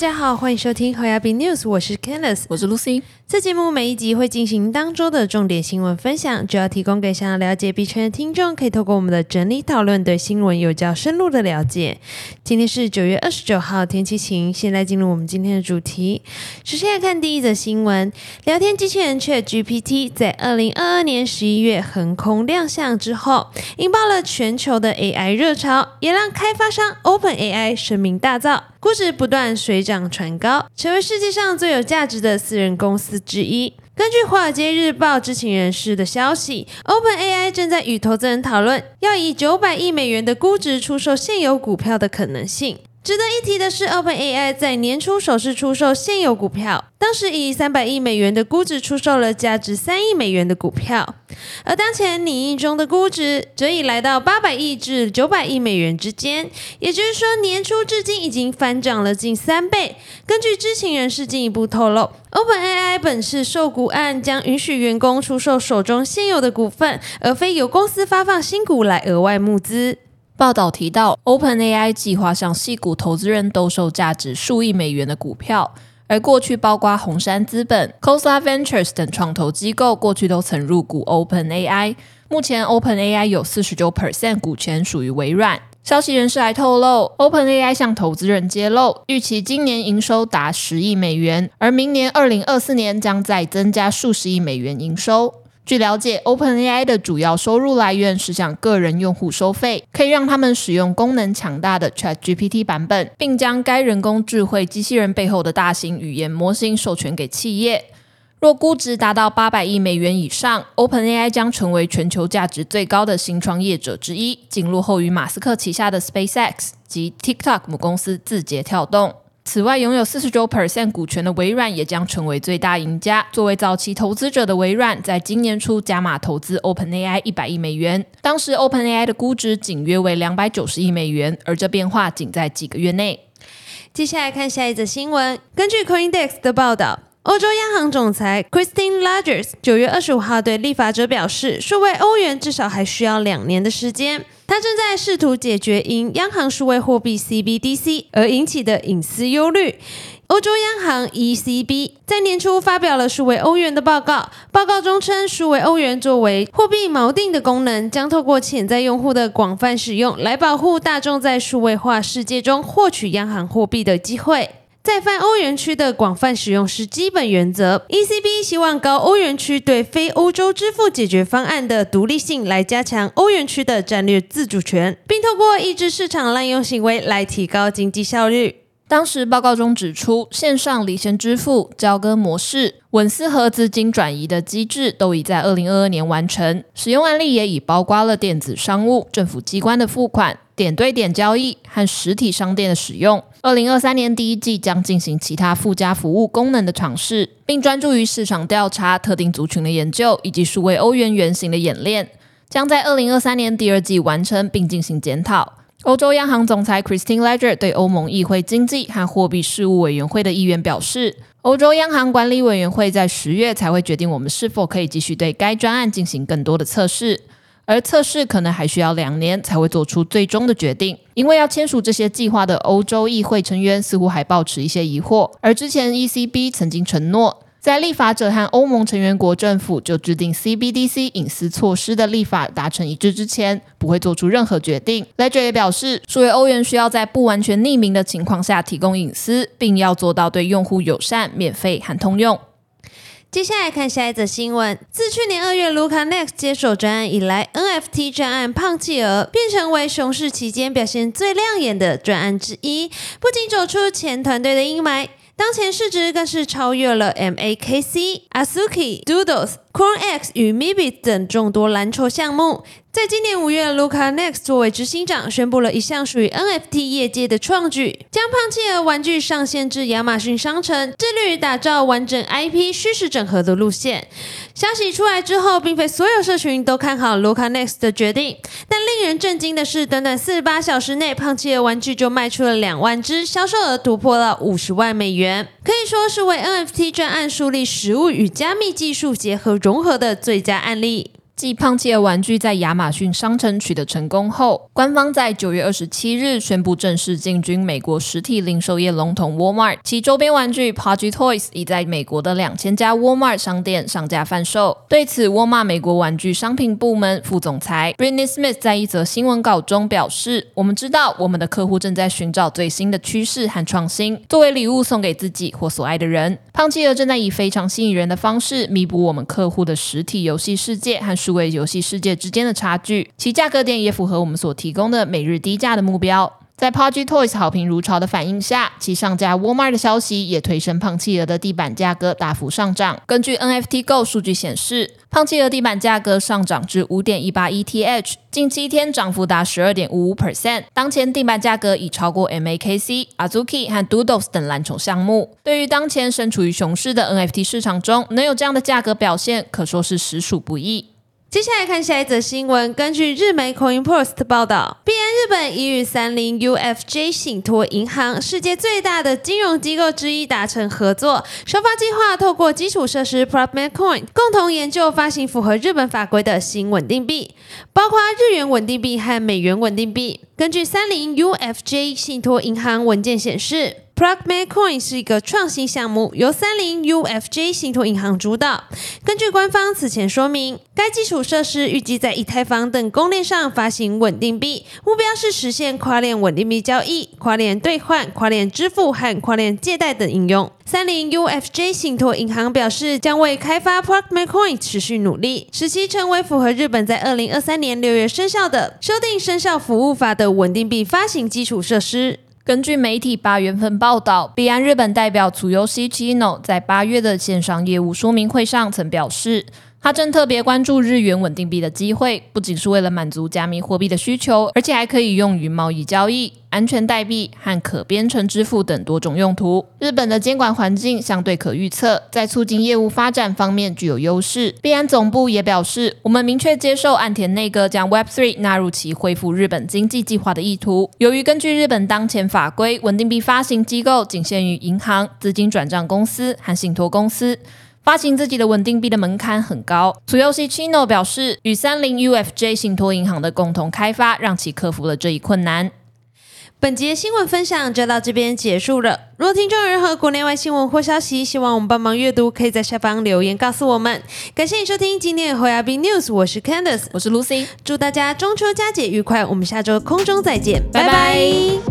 家好，欢迎收听侯亚比 News，我是 Candice，我是 Lucy。这节目每一集会进行当周的重点新闻分享，主要提供给想要了解币圈的听众，可以透过我们的整理讨论，对新闻有较深入的了解。今天是九月二十九号，天气晴。现在进入我们今天的主题。首先来看第一则新闻：聊天机器人 Chat GPT 在二零二二年十一月横空亮相之后，引爆了全球的 AI 热潮，也让开发商 OpenAI 声名大噪，估值不断水涨船高，成为世界上最有价值的私人公司。之一。根据《华尔街日报》知情人士的消息，OpenAI 正在与投资人讨论要以九百亿美元的估值出售现有股票的可能性。值得一提的是，OpenAI 在年初首次出售现有股票，当时以三百亿美元的估值出售了价值三亿美元的股票，而当前拟议中的估值则已来到八百亿至九百亿美元之间，也就是说，年初至今已经翻涨了近三倍。根据知情人士进一步透露，OpenAI 本次受股案将允许员工出售手中现有的股份，而非由公司发放新股来额外募资。报道提到，OpenAI 计划向系股投资人兜售价值数亿美元的股票，而过去包括红杉资本、c o s a Ventures 等创投机构过去都曾入股 OpenAI。目前，OpenAI 有四十九 percent 股权属于微软。消息人士还透露，OpenAI 向投资人揭露，预期今年营收达十亿美元，而明年二零二四年将再增加数十亿美元营收。据了解，OpenAI 的主要收入来源是向个人用户收费，可以让他们使用功能强大的 ChatGPT 版本，并将该人工智慧机器人背后的大型语言模型授权给企业。若估值达到八百亿美元以上，OpenAI 将成为全球价值最高的新创业者之一，仅落后于马斯克旗下的 SpaceX 及 TikTok 母公司字节跳动。此外，拥有四十九 percent 股权的微软也将成为最大赢家。作为早期投资者的微软，在今年初加码投资 OpenAI 一百亿美元。当时 OpenAI 的估值仅约为两百九十亿美元，而这变化仅在几个月内。接下来看下一则新闻。根据 Coindex 的报道，欧洲央行总裁 Christine Lagarde 九月二十五号对立法者表示，数位欧元至少还需要两年的时间。他正在试图解决因央行数位货币 CBDC 而引起的隐私忧虑。欧洲央行 ECB 在年初发表了数位欧元的报告，报告中称，数位欧元作为货币锚定的功能，将透过潜在用户的广泛使用，来保护大众在数位化世界中获取央行货币的机会。在泛欧元区的广泛使用是基本原则。ECB 希望高欧元区对非欧洲支付解决方案的独立性，来加强欧元区的战略自主权，并透过抑制市场滥用行为来提高经济效率。当时报告中指出，线上离线支付、交割模式、稳思和资金转移的机制都已在二零二二年完成，使用案例也已包括了电子商务、政府机关的付款。点对点交易和实体商店的使用。二零二三年第一季将进行其他附加服务功能的尝试，并专注于市场调查、特定族群的研究以及数位欧元原型的演练。将在二零二三年第二季完成并进行检讨。欧洲央行总裁 Christine Lagarde 对欧盟议会经济和货币事务委员会的议员表示，欧洲央行管理委员会在十月才会决定我们是否可以继续对该专案进行更多的测试。而测试可能还需要两年才会做出最终的决定，因为要签署这些计划的欧洲议会成员似乎还抱持一些疑惑。而之前 ECB 曾经承诺，在立法者和欧盟成员国政府就制定 CBDC 隐私措施的立法达成一致之前，不会做出任何决定。Ledger 也表示，数位欧元需要在不完全匿名的情况下提供隐私，并要做到对用户友善、免费和通用。接下来看下一则新闻。自去年二月，Luca Next 接手专案以来，NFT 专案胖企鹅变成为熊市期间表现最亮眼的专案之一，不仅走出前团队的阴霾，当前市值更是超越了 MAKC、Asuki、Doodles、CoinX 与 Mibit 等众多蓝筹项目。在今年五月，Luca Next 作为执行长，宣布了一项属于 NFT 业界的创举，将胖企鹅玩具上线至亚马逊商城，致力于打造完整 IP 虚实整合的路线。消息出来之后，并非所有社群都看好 Luca Next 的决定，但令人震惊的是，短短四十八小时内，胖企鹅玩具就卖出了两万只，销售额突破了五十万美元，可以说是为 NFT 专案树立实物与加密技术结合融合的最佳案例。继胖企鹅玩具在亚马逊商城取得成功后，官方在九月二十七日宣布正式进军美国实体零售业龙头 Walmart，其周边玩具 Pudgy Toys 已在美国的两千家 Walmart 商店上架贩售。对此，Walmart 美国玩具商品部门副总裁 Britney Smith 在一则新闻稿中表示：“我们知道我们的客户正在寻找最新的趋势和创新，作为礼物送给自己或所爱的人。胖企鹅正在以非常吸引人的方式弥补我们客户的实体游戏世界和。”数位游戏世界之间的差距，其价格点也符合我们所提供的每日低价的目标。在 Pudgy Toys 好评如潮的反应下，其上架 Walmart 的消息也推升胖企鹅的地板价格大幅上涨。根据 NFT Go 数据显示，胖企鹅地板价格上涨至五点一八 ETH，近七天涨幅达十二点五五 percent。当前地板价格已超过 MAKC、Azuki 和 Doodles 等蓝筹项目。对于当前身处于熊市的 NFT 市场中，能有这样的价格表现，可说是实属不易。接下来看下一则新闻。根据日媒 Coin Post 报道，币安日本已与三菱 UFJ 信托银行（世界最大的金融机构之一）达成合作，首发计划透过基础设施 ProgMate Coin 共同研究发行符合日本法规的新稳定币，包括日元稳定币和美元稳定币。根据三菱 UFJ 信托银行文件显示。ProgMate Coin 是一个创新项目，由三菱 UFJ 信托银行主导。根据官方此前说明，该基础设施预计在以太坊等公链上发行稳定币，目标是实现跨链稳定币交易、跨链兑换、跨链支付和跨链借贷等应用。三菱 UFJ 信托银行表示，将为开发 ProgMate Coin 持续努力，使其成为符合日本在二零二三年六月生效的修订生效服务法的稳定币发行基础设施。根据媒体八月份报道，彼岸日本代表组由 Chino 在八月的线上业务说明会上曾表示。他正特别关注日元稳定币的机会，不仅是为了满足加密货币的需求，而且还可以用于贸易交易、安全代币和可编程支付等多种用途。日本的监管环境相对可预测，在促进业务发展方面具有优势。币安总部也表示，我们明确接受岸田内阁将 Web3 纳入其恢复日本经济计划的意图。由于根据日本当前法规，稳定币发行机构仅限于银行、资金转账公司和信托公司。发行自己的稳定币的门槛很高。楚游戏 Chino 表示，与三菱 UFJ 信托银行的共同开发，让其克服了这一困难。本节新闻分享就到这边结束了。如果听众有任何国内外新闻或消息，希望我们帮忙阅读，可以在下方留言告诉我们。感谢你收听今天的 h o b News，我是 Candice，我是 Lucy，祝大家中秋佳节愉快。我们下周空中再见，拜拜。